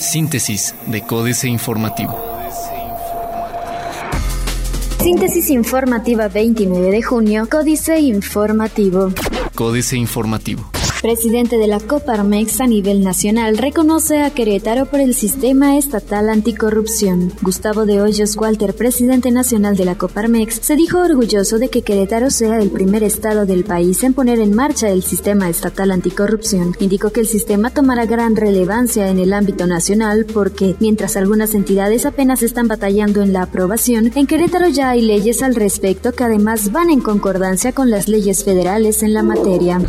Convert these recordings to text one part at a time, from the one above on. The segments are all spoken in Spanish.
Síntesis de Códice Informativo. Síntesis informativa 29 de junio, Códice Informativo. Códice Informativo presidente de la Coparmex a nivel nacional, reconoce a Querétaro por el sistema estatal anticorrupción. Gustavo de Hoyos Walter, presidente nacional de la Coparmex, se dijo orgulloso de que Querétaro sea el primer estado del país en poner en marcha el sistema estatal anticorrupción. Indicó que el sistema tomará gran relevancia en el ámbito nacional porque, mientras algunas entidades apenas están batallando en la aprobación, en Querétaro ya hay leyes al respecto que además van en concordancia con las leyes federales en la materia.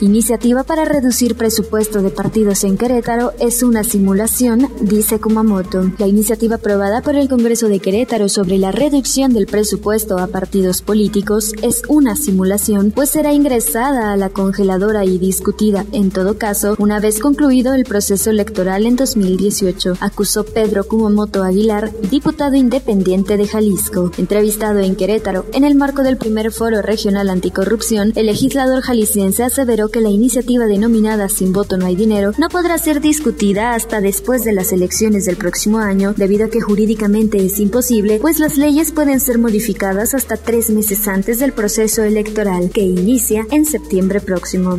Iniciativa para reducir presupuesto de partidos en Querétaro es una simulación, dice Kumamoto. La iniciativa aprobada por el Congreso de Querétaro sobre la reducción del presupuesto a partidos políticos es una simulación, pues será ingresada a la congeladora y discutida, en todo caso, una vez concluido el proceso electoral en 2018, acusó Pedro Kumamoto Aguilar, diputado independiente de Jalisco. Entrevistado en Querétaro, en el marco del primer foro regional anticorrupción, el legislador jalisciense aseveró que la iniciativa denominada Sin voto no hay dinero no podrá ser discutida hasta después de las elecciones del próximo año, debido a que jurídicamente es imposible, pues las leyes pueden ser modificadas hasta tres meses antes del proceso electoral, que inicia en septiembre próximo.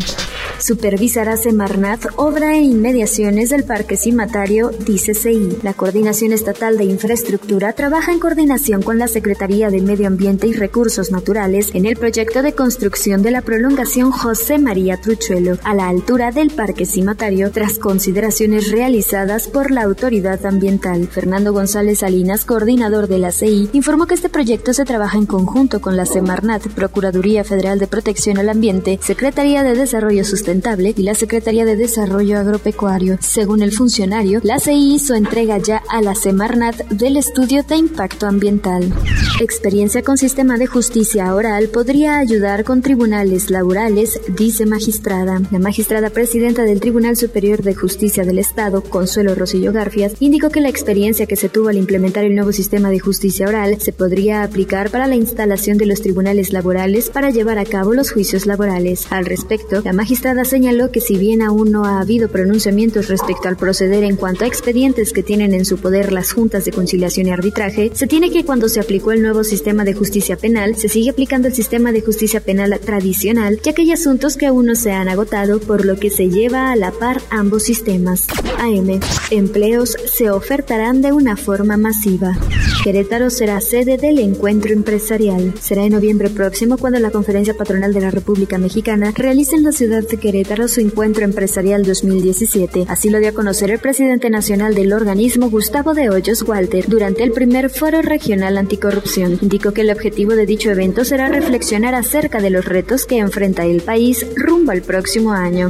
Supervisará Semarnat obra e inmediaciones del Parque Cimatario, dice CI. La Coordinación Estatal de Infraestructura trabaja en coordinación con la Secretaría de Medio Ambiente y Recursos Naturales en el proyecto de construcción de la prolongación José María Truchuelo a la altura del Parque Cimatario tras consideraciones realizadas por la autoridad ambiental. Fernando González Salinas, coordinador de la CI, informó que este proyecto se trabaja en conjunto con la Semarnat, Procuraduría Federal de Protección al Ambiente, Secretaría de Desarrollo Sustentable y la Secretaría de Desarrollo Agropecuario. Según el funcionario, la CI hizo entrega ya a la Semarnat del estudio de impacto ambiental. Experiencia con sistema de justicia oral podría ayudar con tribunales laborales, dice magistrada. La magistrada presidenta del Tribunal Superior de Justicia del Estado, Consuelo Rosillo Garfias, indicó que la experiencia que se tuvo al implementar el nuevo sistema de justicia oral se podría aplicar para la instalación de los tribunales laborales para llevar a cabo los juicios laborales. Al respecto, la magistrada señaló que si bien aún no ha habido pronunciamientos respecto al proceder en cuanto a expedientes que tienen en su poder las juntas de conciliación y arbitraje, se tiene que cuando se aplicó el nuevo sistema de justicia penal, se sigue aplicando el sistema de justicia penal tradicional, ya que hay asuntos que aún no se han agotado por lo que se lleva a la par ambos sistemas. AM. Empleos se ofertarán de una forma masiva. Querétaro será sede del encuentro empresarial. Será en noviembre próximo cuando la Conferencia Patronal de la República Mexicana realice en la ciudad de Querétaro su encuentro empresarial 2017. Así lo dio a conocer el presidente nacional del organismo, Gustavo de Hoyos Walter, durante el primer foro regional anticorrupción. Indicó que el objetivo de dicho evento será reflexionar acerca de los retos que enfrenta el país rumbo al próximo año.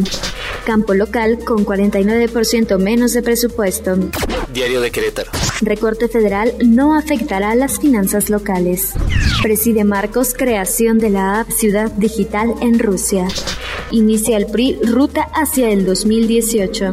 Campo local con 49% menos de presupuesto. Diario de Querétaro. Recorte federal no afectará las finanzas locales. Preside Marcos creación de la app Ciudad Digital en Rusia. Inicia el PRI ruta hacia el 2018.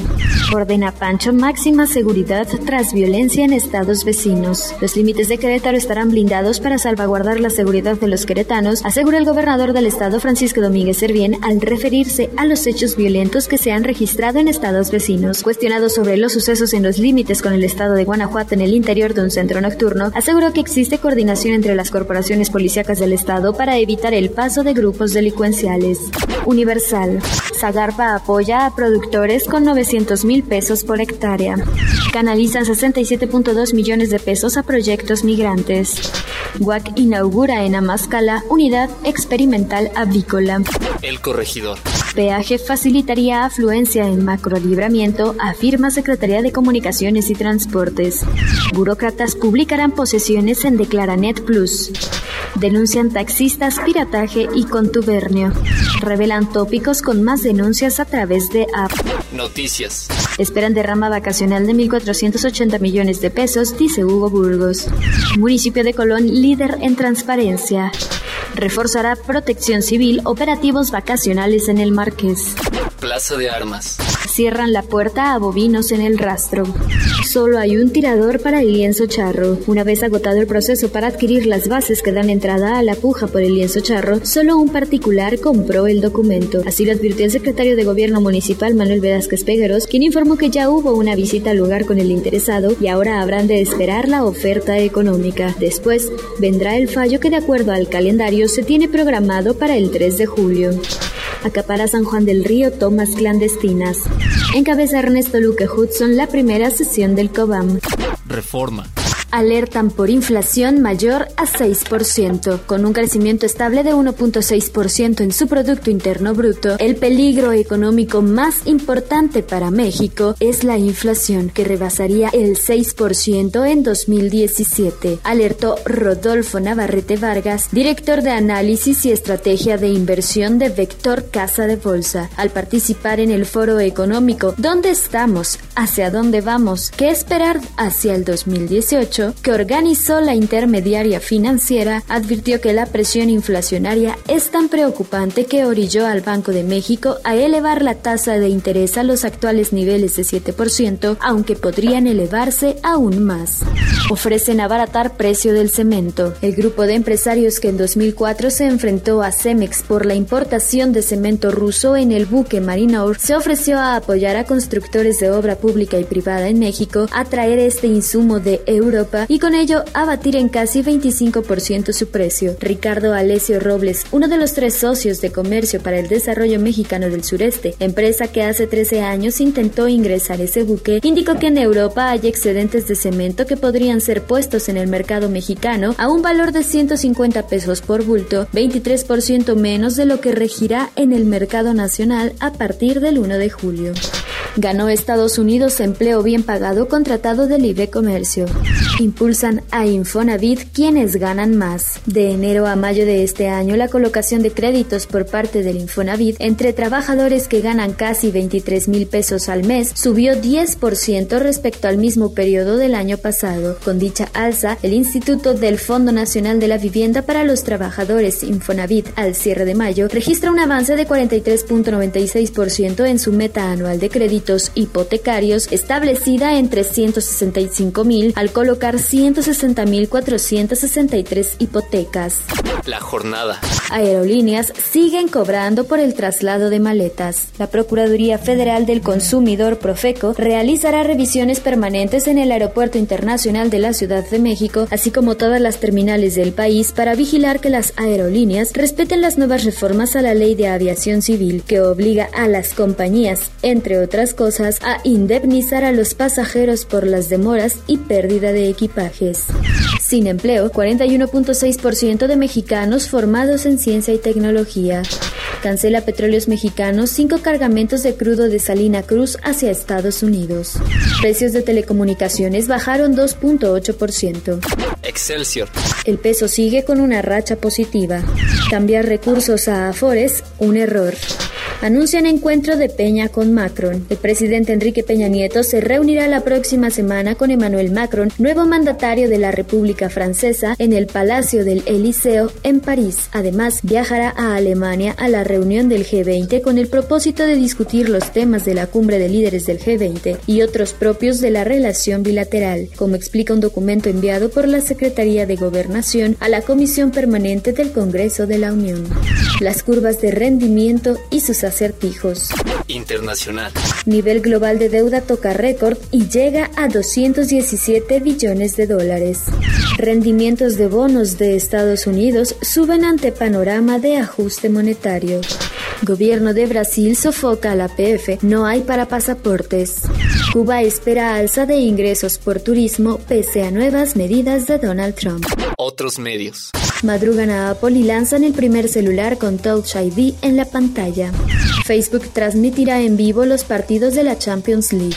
Ordena Pancho máxima seguridad tras violencia en estados vecinos. Los límites de Querétaro estarán blindados para salvaguardar la seguridad de los queretanos, asegura el gobernador del estado Francisco Domínguez Servién al referirse a los hechos violentos que se han registrado en estados vecinos. Cuestionado sobre los sucesos en los límites con el estado de Guanajuato en el interior de un centro nocturno, aseguró que existe coordinación entre las corporaciones policíacas del estado para evitar el paso de grupos delincuenciales. Universal. Zagarpa apoya a productores con 900 mil pesos por hectárea. Canalizan 67.2 millones de pesos a proyectos migrantes. WAC inaugura en Amascala unidad experimental avícola. El corregidor. Peaje facilitaría afluencia en macrolibramiento, afirma Secretaría de Comunicaciones y Transportes. Burócratas publicarán posesiones en Declaranet Plus. Denuncian taxistas pirataje y contubernio. Revelan tópicos con más denuncias a través de app. Noticias. Esperan derrama vacacional de 1.480 millones de pesos, dice Hugo Burgos. Municipio de Colón, líder en transparencia. Reforzará protección civil, operativos vacacionales en el Marqués. Plaza de Armas. Cierran la puerta a bovinos en el rastro. Solo hay un tirador para el lienzo charro. Una vez agotado el proceso para adquirir las bases que dan entrada a la puja por el lienzo charro, solo un particular compró el documento. Así lo advirtió el secretario de Gobierno Municipal Manuel Velázquez Pégueros, quien informó que ya hubo una visita al lugar con el interesado y ahora habrán de esperar la oferta económica. Después vendrá el fallo que de acuerdo al calendario se tiene programado para el 3 de julio. Acapara San Juan del Río tomas clandestinas. Encabeza Ernesto Luque Hudson la primera sesión del COBAM. Reforma alertan por inflación mayor a 6%. Con un crecimiento estable de 1.6% en su Producto Interno Bruto, el peligro económico más importante para México es la inflación, que rebasaría el 6% en 2017, alertó Rodolfo Navarrete Vargas, director de análisis y estrategia de inversión de Vector Casa de Bolsa, al participar en el foro económico ¿Dónde estamos? ¿Hacia dónde vamos? ¿Qué esperar hacia el 2018? Que organizó la intermediaria financiera, advirtió que la presión inflacionaria es tan preocupante que orilló al Banco de México a elevar la tasa de interés a los actuales niveles de 7%, aunque podrían elevarse aún más. Ofrecen abaratar precio del cemento. El grupo de empresarios que en 2004 se enfrentó a Cemex por la importación de cemento ruso en el buque Marinor se ofreció a apoyar a constructores de obra pública y privada en México a traer este insumo de Europa y con ello abatir en casi 25% su precio. Ricardo Alesio Robles, uno de los tres socios de Comercio para el Desarrollo Mexicano del Sureste, empresa que hace 13 años intentó ingresar ese buque, indicó que en Europa hay excedentes de cemento que podrían ser puestos en el mercado mexicano a un valor de 150 pesos por bulto, 23% menos de lo que regirá en el mercado nacional a partir del 1 de julio. Ganó Estados Unidos empleo bien pagado contratado del IBE Comercio. Impulsan a Infonavit quienes ganan más. De enero a mayo de este año, la colocación de créditos por parte del Infonavit entre trabajadores que ganan casi 23 mil pesos al mes subió 10% respecto al mismo periodo del año pasado. Con dicha alza, el Instituto del Fondo Nacional de la Vivienda para los Trabajadores Infonavit al cierre de mayo registra un avance de 43.96% en su meta anual de crédito hipotecarios establecida en 365 mil al colocar 160 mil 463 hipotecas. La jornada. Aerolíneas siguen cobrando por el traslado de maletas. La Procuraduría Federal del Consumidor Profeco realizará revisiones permanentes en el Aeropuerto Internacional de la Ciudad de México, así como todas las terminales del país para vigilar que las aerolíneas respeten las nuevas reformas a la Ley de Aviación Civil que obliga a las compañías, entre otras cosas a indemnizar a los pasajeros por las demoras y pérdida de equipajes. Sin empleo, 41.6% de mexicanos formados en ciencia y tecnología. Cancela Petróleos Mexicanos cinco cargamentos de crudo de Salina Cruz hacia Estados Unidos. Precios de telecomunicaciones bajaron 2.8%. Excelsior. El peso sigue con una racha positiva. Cambiar recursos a Afores, un error anuncian encuentro de Peña con Macron. El presidente Enrique Peña Nieto se reunirá la próxima semana con Emmanuel Macron, nuevo mandatario de la República Francesa, en el Palacio del Eliseo en París. Además, viajará a Alemania a la reunión del G20 con el propósito de discutir los temas de la cumbre de líderes del G20 y otros propios de la relación bilateral, como explica un documento enviado por la Secretaría de Gobernación a la Comisión Permanente del Congreso de la Unión. Las curvas de rendimiento y sus acertijos. Internacional. Nivel global de deuda toca récord y llega a 217 billones de dólares. Rendimientos de bonos de Estados Unidos suben ante panorama de ajuste monetario. Gobierno de Brasil sofoca a la PF, no hay para pasaportes. Cuba espera alza de ingresos por turismo pese a nuevas medidas de Donald Trump. Otros medios. Madrugan a Apple y lanzan el primer celular con Touch ID en la pantalla. Facebook transmitirá en vivo los partidos de la Champions League.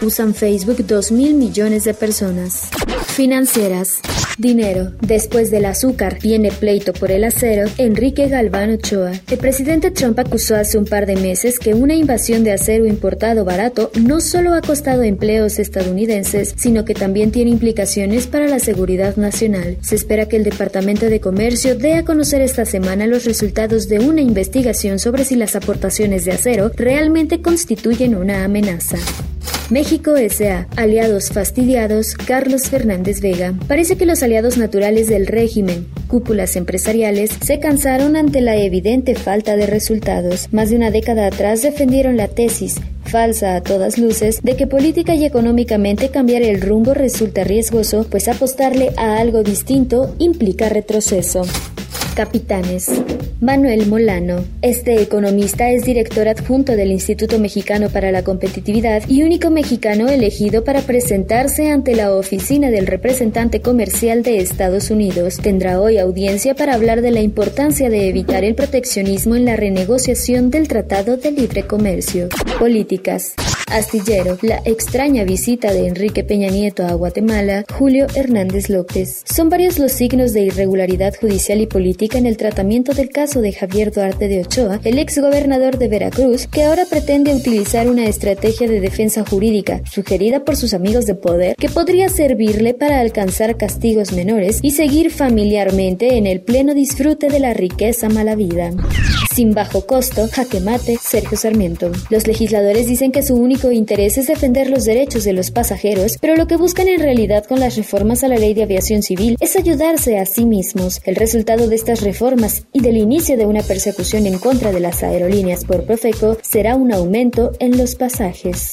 Usan Facebook 2 mil millones de personas. Financieras. Dinero. Después del azúcar, viene pleito por el acero. Enrique Galván Ochoa. El presidente Trump acusó hace un par de meses que una invasión de acero importado barato no solo ha costado empleos estadounidenses, sino que también tiene implicaciones para la seguridad nacional. Se espera que el Departamento de Comercio dé a conocer esta semana los resultados de una investigación sobre si las aportaciones de acero realmente constituyen una amenaza. México S.A. Aliados fastidiados, Carlos Fernández Vega. Parece que los aliados naturales del régimen, cúpulas empresariales, se cansaron ante la evidente falta de resultados. Más de una década atrás defendieron la tesis falsa a todas luces de que política y económicamente cambiar el rumbo resulta riesgoso, pues apostarle a algo distinto implica retroceso. Capitanes. Manuel Molano. Este economista es director adjunto del Instituto Mexicano para la Competitividad y único mexicano elegido para presentarse ante la oficina del representante comercial de Estados Unidos. Tendrá hoy audiencia para hablar de la importancia de evitar el proteccionismo en la renegociación del Tratado de Libre Comercio. Políticas. Astillero, la extraña visita de Enrique Peña Nieto a Guatemala, Julio Hernández López. Son varios los signos de irregularidad judicial y política en el tratamiento del caso de Javier Duarte de Ochoa, el ex gobernador de Veracruz, que ahora pretende utilizar una estrategia de defensa jurídica sugerida por sus amigos de poder que podría servirle para alcanzar castigos menores y seguir familiarmente en el pleno disfrute de la riqueza mala vida. Sin bajo costo, jaque mate, Sergio Sarmiento. Los legisladores dicen que su único interés es defender los derechos de los pasajeros, pero lo que buscan en realidad con las reformas a la ley de aviación civil es ayudarse a sí mismos. El resultado de reformas y del inicio de una persecución en contra de las aerolíneas por Profeco será un aumento en los pasajes.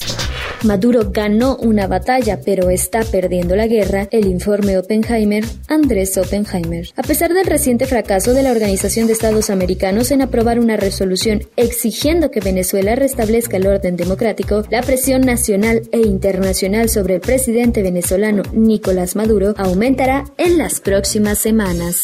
Maduro ganó una batalla, pero está perdiendo la guerra, el informe Oppenheimer, Andrés Oppenheimer. A pesar del reciente fracaso de la Organización de Estados Americanos en aprobar una resolución exigiendo que Venezuela restablezca el orden democrático, la presión nacional e internacional sobre el presidente venezolano Nicolás Maduro aumentará en las próximas semanas.